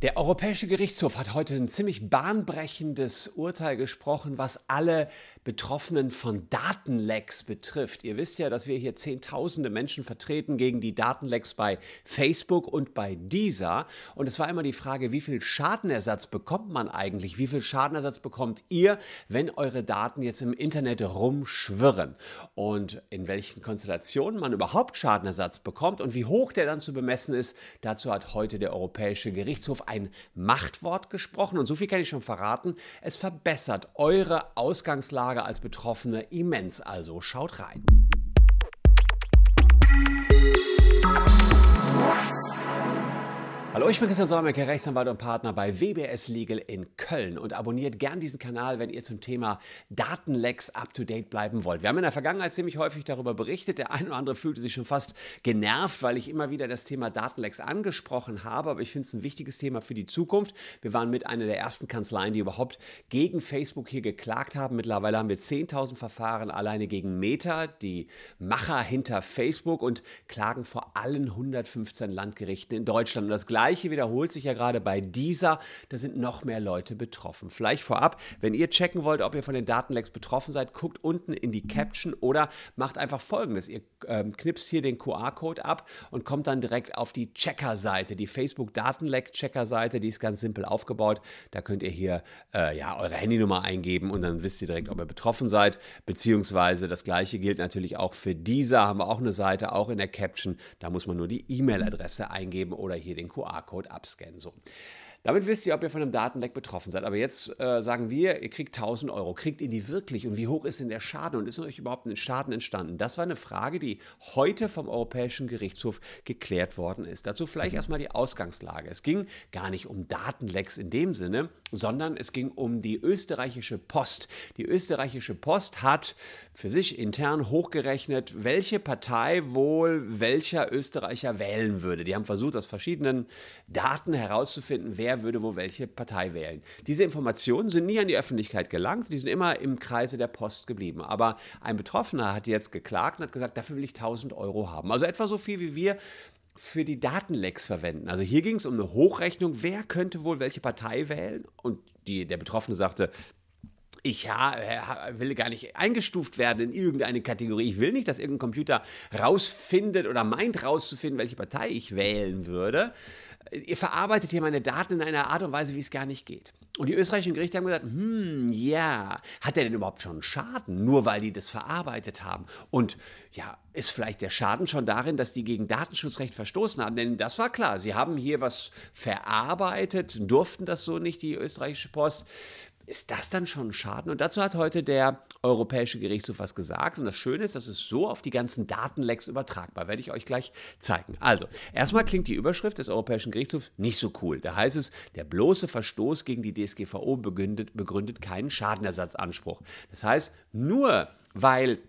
Der Europäische Gerichtshof hat heute ein ziemlich bahnbrechendes Urteil gesprochen, was alle Betroffenen von Datenlecks betrifft. Ihr wisst ja, dass wir hier Zehntausende Menschen vertreten gegen die Datenlecks bei Facebook und bei Deezer. Und es war immer die Frage, wie viel Schadenersatz bekommt man eigentlich? Wie viel Schadenersatz bekommt ihr, wenn eure Daten jetzt im Internet rumschwirren? Und in welchen Konstellationen man überhaupt Schadenersatz bekommt und wie hoch der dann zu bemessen ist, dazu hat heute der Europäische Gerichtshof ein Machtwort gesprochen und so viel kann ich schon verraten. Es verbessert eure Ausgangslage als Betroffene immens. Also schaut rein. Hallo, ich bin Christian Solmecke, Rechtsanwalt und Partner bei WBS Legal in Köln und abonniert gern diesen Kanal, wenn ihr zum Thema Datenlecks up to date bleiben wollt. Wir haben in der Vergangenheit ziemlich häufig darüber berichtet. Der eine oder andere fühlte sich schon fast genervt, weil ich immer wieder das Thema Datenlecks angesprochen habe, aber ich finde es ein wichtiges Thema für die Zukunft. Wir waren mit einer der ersten Kanzleien, die überhaupt gegen Facebook hier geklagt haben. Mittlerweile haben wir 10.000 Verfahren alleine gegen Meta, die Macher hinter Facebook und klagen vor allen 115 Landgerichten in Deutschland. Und das gleiche Gleiche wiederholt sich ja gerade bei dieser. Da sind noch mehr Leute betroffen. Vielleicht vorab, wenn ihr checken wollt, ob ihr von den Datenlecks betroffen seid, guckt unten in die Caption oder macht einfach folgendes. Ihr ähm, knipst hier den QR-Code ab und kommt dann direkt auf die Checker-Seite, die Facebook-Datenleck-Checker-Seite. Die ist ganz simpel aufgebaut. Da könnt ihr hier äh, ja, eure Handynummer eingeben und dann wisst ihr direkt, ob ihr betroffen seid. Beziehungsweise das gleiche gilt natürlich auch für dieser. Haben wir auch eine Seite, auch in der Caption. Da muss man nur die E-Mail-Adresse eingeben oder hier den QR QR-Code abscannen. So. Damit wisst ihr, ob ihr von einem Datenleck betroffen seid. Aber jetzt äh, sagen wir, ihr kriegt 1000 Euro. Kriegt ihr die wirklich? Und wie hoch ist denn der Schaden? Und ist euch überhaupt ein Schaden entstanden? Das war eine Frage, die heute vom Europäischen Gerichtshof geklärt worden ist. Dazu vielleicht erstmal die Ausgangslage. Es ging gar nicht um Datenlecks in dem Sinne, sondern es ging um die österreichische Post. Die österreichische Post hat für sich intern hochgerechnet, welche Partei wohl welcher Österreicher wählen würde. Die haben versucht, aus verschiedenen Daten herauszufinden, wer würde wo welche Partei wählen. Diese Informationen sind nie an die Öffentlichkeit gelangt, die sind immer im Kreise der Post geblieben. Aber ein Betroffener hat jetzt geklagt und hat gesagt, dafür will ich 1000 Euro haben. Also etwa so viel, wie wir für die Datenlecks verwenden. Also hier ging es um eine Hochrechnung, wer könnte wohl welche Partei wählen? Und die, der Betroffene sagte, ich ja, will gar nicht eingestuft werden in irgendeine Kategorie. Ich will nicht, dass irgendein Computer rausfindet oder meint rauszufinden, welche Partei ich wählen würde ihr verarbeitet hier meine Daten in einer Art und Weise, wie es gar nicht geht. Und die österreichischen Gerichte haben gesagt, hm, ja, hat der denn überhaupt schon Schaden, nur weil die das verarbeitet haben? Und ja, ist vielleicht der Schaden schon darin, dass die gegen Datenschutzrecht verstoßen haben? Denn das war klar, sie haben hier was verarbeitet, durften das so nicht, die österreichische Post. Ist das dann schon ein Schaden? Und dazu hat heute der Europäische Gerichtshof was gesagt. Und das Schöne ist, das ist so auf die ganzen Datenlecks übertragbar. Werde ich euch gleich zeigen. Also, erstmal klingt die Überschrift des Europäischen Gerichtshofs nicht so cool. Da heißt es, der bloße Verstoß gegen die DSGVO begründet, begründet keinen Schadenersatzanspruch. Das heißt, nur weil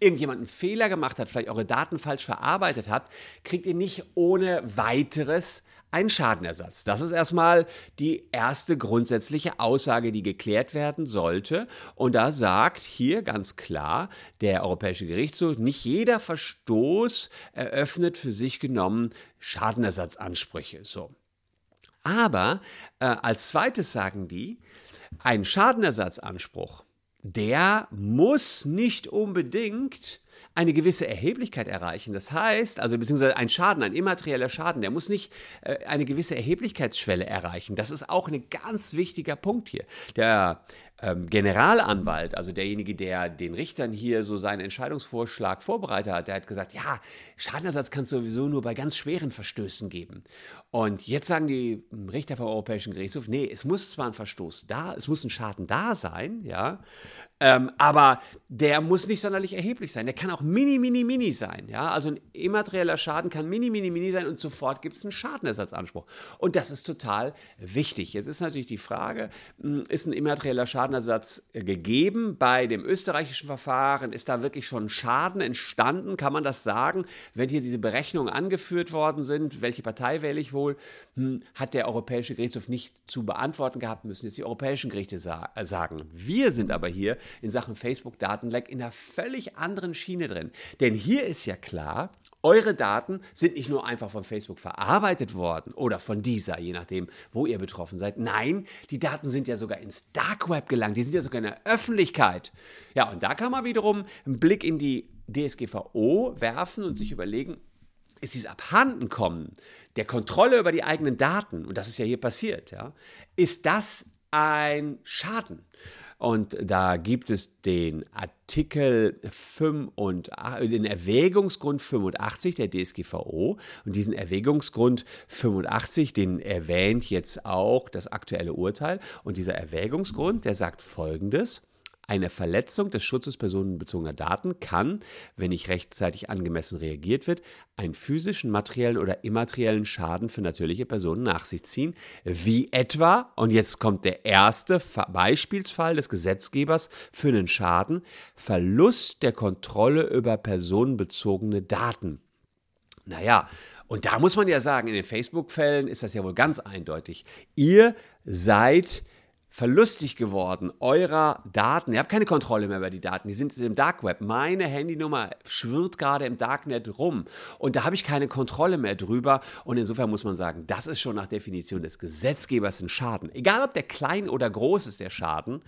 irgendjemand einen Fehler gemacht hat, vielleicht eure Daten falsch verarbeitet hat, kriegt ihr nicht ohne weiteres einen Schadenersatz. Das ist erstmal die erste grundsätzliche Aussage, die geklärt werden sollte. Und da sagt hier ganz klar der Europäische Gerichtshof, nicht jeder Verstoß eröffnet für sich genommen Schadenersatzansprüche. So. Aber äh, als zweites sagen die, ein Schadenersatzanspruch, der muss nicht unbedingt eine gewisse Erheblichkeit erreichen. Das heißt, also beziehungsweise ein Schaden, ein immaterieller Schaden, der muss nicht äh, eine gewisse Erheblichkeitsschwelle erreichen. Das ist auch ein ganz wichtiger Punkt hier. Der ähm, Generalanwalt, also derjenige, der den Richtern hier so seinen Entscheidungsvorschlag vorbereitet hat, der hat gesagt, ja, Schadenersatz kannst du sowieso nur bei ganz schweren Verstößen geben. Und jetzt sagen die Richter vom Europäischen Gerichtshof, nee, es muss zwar ein Verstoß da, es muss ein Schaden da sein, ja, ähm, aber der muss nicht sonderlich erheblich sein. Der kann auch mini, mini, mini sein. Ja? Also ein immaterieller Schaden kann mini, mini, mini sein und sofort gibt es einen Schadenersatzanspruch. Und das ist total wichtig. Jetzt ist natürlich die Frage, hm, ist ein immaterieller Schadenersatz gegeben bei dem österreichischen Verfahren? Ist da wirklich schon Schaden entstanden? Kann man das sagen? Wenn hier diese Berechnungen angeführt worden sind, welche Partei wähle ich wohl, hm, hat der Europäische Gerichtshof nicht zu beantworten gehabt, müssen jetzt die europäischen Gerichte sa sagen. Wir sind aber hier in Sachen Facebook-Datenleck in einer völlig anderen Schiene drin. Denn hier ist ja klar, Eure Daten sind nicht nur einfach von Facebook verarbeitet worden oder von dieser, je nachdem, wo ihr betroffen seid. Nein, die Daten sind ja sogar ins Dark Web gelangt. Die sind ja sogar in der Öffentlichkeit. Ja, und da kann man wiederum einen Blick in die DSGVO werfen und sich überlegen, ist dieses Abhandenkommen der Kontrolle über die eigenen Daten, und das ist ja hier passiert, ja, ist das ein Schaden? Und da gibt es den Artikel 5 und den Erwägungsgrund 85 der DSGVO. Und diesen Erwägungsgrund 85, den erwähnt jetzt auch das aktuelle Urteil. Und dieser Erwägungsgrund, der sagt folgendes. Eine Verletzung des Schutzes personenbezogener Daten kann, wenn nicht rechtzeitig angemessen reagiert wird, einen physischen, materiellen oder immateriellen Schaden für natürliche Personen nach sich ziehen, wie etwa, und jetzt kommt der erste Beispielsfall des Gesetzgebers für einen Schaden, Verlust der Kontrolle über personenbezogene Daten. Naja, und da muss man ja sagen, in den Facebook-Fällen ist das ja wohl ganz eindeutig. Ihr seid verlustig geworden eurer Daten. Ihr habt keine Kontrolle mehr über die Daten. Die sind im Dark Web. Meine Handynummer schwirrt gerade im Darknet rum. Und da habe ich keine Kontrolle mehr drüber. Und insofern muss man sagen, das ist schon nach Definition des Gesetzgebers ein Schaden. Egal ob der klein oder groß ist, der Schaden.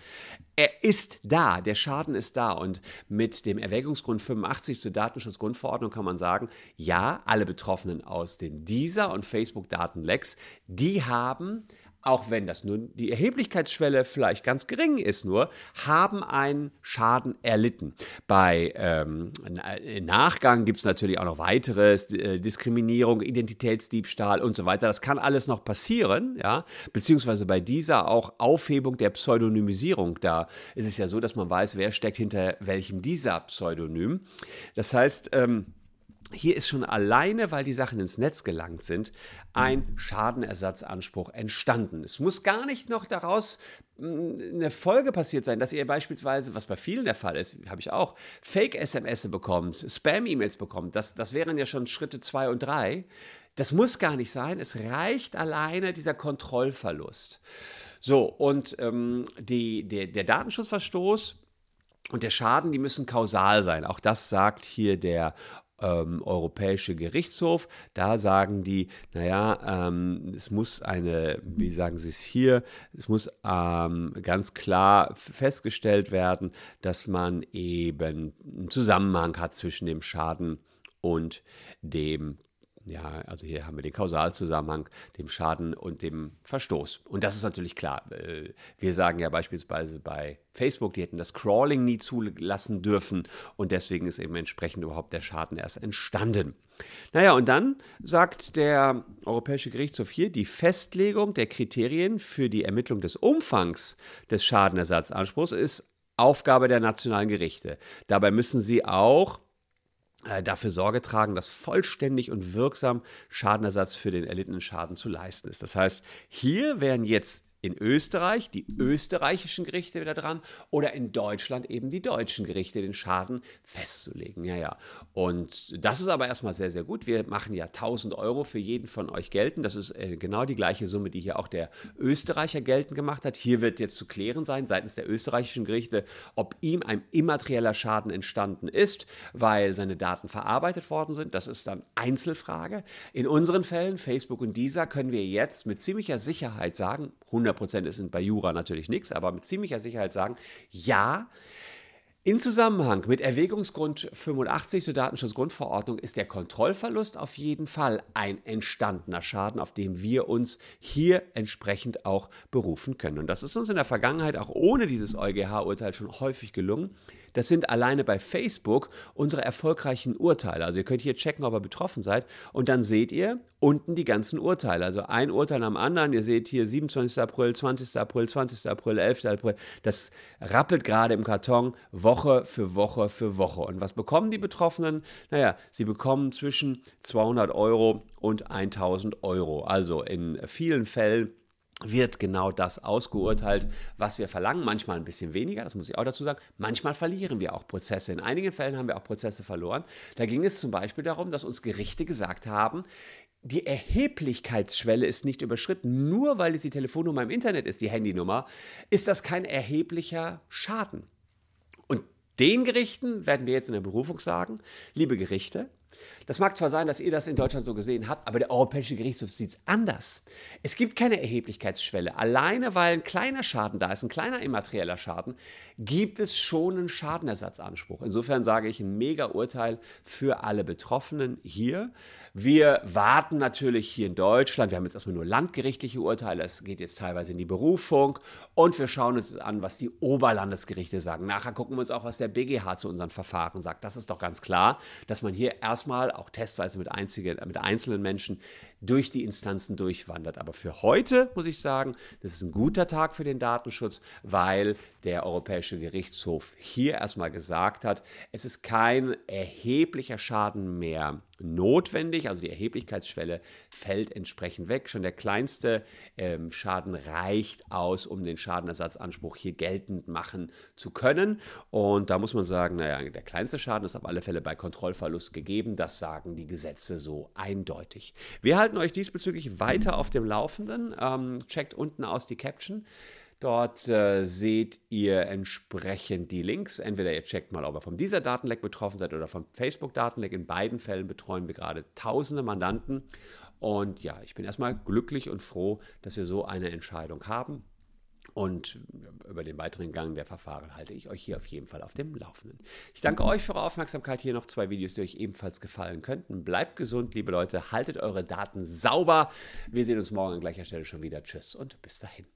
Er ist da. Der Schaden ist da. Und mit dem Erwägungsgrund 85 zur Datenschutzgrundverordnung kann man sagen, ja, alle Betroffenen aus den dieser und Facebook-Datenlecks, die haben auch wenn das nur die Erheblichkeitsschwelle vielleicht ganz gering ist, nur haben einen Schaden erlitten. Bei ähm, Nachgang gibt es natürlich auch noch weiteres, äh, Diskriminierung, Identitätsdiebstahl und so weiter. Das kann alles noch passieren, ja, beziehungsweise bei dieser auch Aufhebung der Pseudonymisierung. Da ist es ja so, dass man weiß, wer steckt hinter welchem dieser Pseudonym. Das heißt, ähm, hier ist schon alleine, weil die Sachen ins Netz gelangt sind, ein Schadenersatzanspruch entstanden. Es muss gar nicht noch daraus hm, eine Folge passiert sein, dass ihr beispielsweise, was bei vielen der Fall ist, habe ich auch, Fake-SMS bekommt, Spam-E-Mails bekommt. Das, das wären ja schon Schritte zwei und drei. Das muss gar nicht sein. Es reicht alleine dieser Kontrollverlust. So, und ähm, die, der, der Datenschutzverstoß und der Schaden, die müssen kausal sein. Auch das sagt hier der ähm, Europäische Gerichtshof. Da sagen die, naja, ähm, es muss eine, wie sagen sie es hier, es muss ähm, ganz klar festgestellt werden, dass man eben einen Zusammenhang hat zwischen dem Schaden und dem ja, also hier haben wir den Kausalzusammenhang, dem Schaden und dem Verstoß. Und das ist natürlich klar. Äh, wir sagen ja beispielsweise bei Facebook, die hätten das Crawling nie zulassen dürfen und deswegen ist eben entsprechend überhaupt der Schaden erst entstanden. Naja, und dann sagt der Europäische Gerichtshof hier, die Festlegung der Kriterien für die Ermittlung des Umfangs des Schadenersatzanspruchs ist Aufgabe der nationalen Gerichte. Dabei müssen sie auch dafür Sorge tragen, dass vollständig und wirksam Schadenersatz für den erlittenen Schaden zu leisten ist. Das heißt, hier wären jetzt in Österreich die österreichischen Gerichte wieder dran oder in Deutschland eben die deutschen Gerichte den Schaden festzulegen. Ja, ja. Und das ist aber erstmal sehr, sehr gut. Wir machen ja 1000 Euro für jeden von euch gelten. Das ist äh, genau die gleiche Summe, die hier auch der Österreicher geltend gemacht hat. Hier wird jetzt zu klären sein seitens der österreichischen Gerichte, ob ihm ein immaterieller Schaden entstanden ist, weil seine Daten verarbeitet worden sind. Das ist dann Einzelfrage. In unseren Fällen, Facebook und dieser, können wir jetzt mit ziemlicher Sicherheit sagen, 100 100% ist bei Jura natürlich nichts, aber mit ziemlicher Sicherheit sagen, ja, in Zusammenhang mit Erwägungsgrund 85 zur Datenschutzgrundverordnung ist der Kontrollverlust auf jeden Fall ein entstandener Schaden, auf den wir uns hier entsprechend auch berufen können. Und das ist uns in der Vergangenheit auch ohne dieses EuGH-Urteil schon häufig gelungen. Das sind alleine bei Facebook unsere erfolgreichen Urteile. Also ihr könnt hier checken, ob ihr betroffen seid und dann seht ihr unten die ganzen Urteile. Also ein Urteil am anderen. Ihr seht hier 27. April, 20. April, 20. April, 11. April. Das rappelt gerade im Karton Woche für Woche für Woche. Und was bekommen die Betroffenen? Naja, sie bekommen zwischen 200 Euro und 1000 Euro. Also in vielen Fällen wird genau das ausgeurteilt, was wir verlangen. Manchmal ein bisschen weniger, das muss ich auch dazu sagen. Manchmal verlieren wir auch Prozesse. In einigen Fällen haben wir auch Prozesse verloren. Da ging es zum Beispiel darum, dass uns Gerichte gesagt haben, die Erheblichkeitsschwelle ist nicht überschritten. Nur weil es die Telefonnummer im Internet ist, die Handynummer, ist das kein erheblicher Schaden. Den Gerichten werden wir jetzt in der Berufung sagen, liebe Gerichte, Das mag zwar sein, dass ihr das in Deutschland so gesehen habt, aber der Europäische Gerichtshof sieht es anders. Es gibt keine Erheblichkeitsschwelle. Alleine weil ein kleiner Schaden da ist, ein kleiner immaterieller Schaden, gibt es schon einen Schadenersatzanspruch. Insofern sage ich ein mega Urteil für alle Betroffenen hier. Wir warten natürlich hier in Deutschland, wir haben jetzt erstmal nur landgerichtliche Urteile, es geht jetzt teilweise in die Berufung und wir schauen uns an, was die Oberlandesgerichte sagen. Nachher gucken wir uns auch, was der BGH zu unseren Verfahren sagt. Das ist doch ganz klar, dass man hier erstmal auch testweise mit, einzige, mit einzelnen Menschen durch die Instanzen durchwandert. Aber für heute muss ich sagen, das ist ein guter Tag für den Datenschutz, weil der Europäische Gerichtshof hier erstmal gesagt hat, es ist kein erheblicher Schaden mehr notwendig, also die Erheblichkeitsschwelle fällt entsprechend weg. Schon der kleinste ähm, Schaden reicht aus, um den Schadenersatzanspruch hier geltend machen zu können. Und da muss man sagen, naja, der kleinste Schaden ist auf alle Fälle bei Kontrollverlust gegeben. Das sagen die Gesetze so eindeutig. Wir halten euch diesbezüglich weiter auf dem Laufenden. Ähm, checkt unten aus die Caption. Dort äh, seht ihr entsprechend die Links. Entweder ihr checkt mal, ob ihr von dieser Datenleck betroffen seid oder vom Facebook-Datenleck. In beiden Fällen betreuen wir gerade tausende Mandanten. Und ja, ich bin erstmal glücklich und froh, dass wir so eine Entscheidung haben. Und über den weiteren Gang der Verfahren halte ich euch hier auf jeden Fall auf dem Laufenden. Ich danke euch für eure Aufmerksamkeit. Hier noch zwei Videos, die euch ebenfalls gefallen könnten. Bleibt gesund, liebe Leute. Haltet eure Daten sauber. Wir sehen uns morgen an gleicher Stelle schon wieder. Tschüss und bis dahin.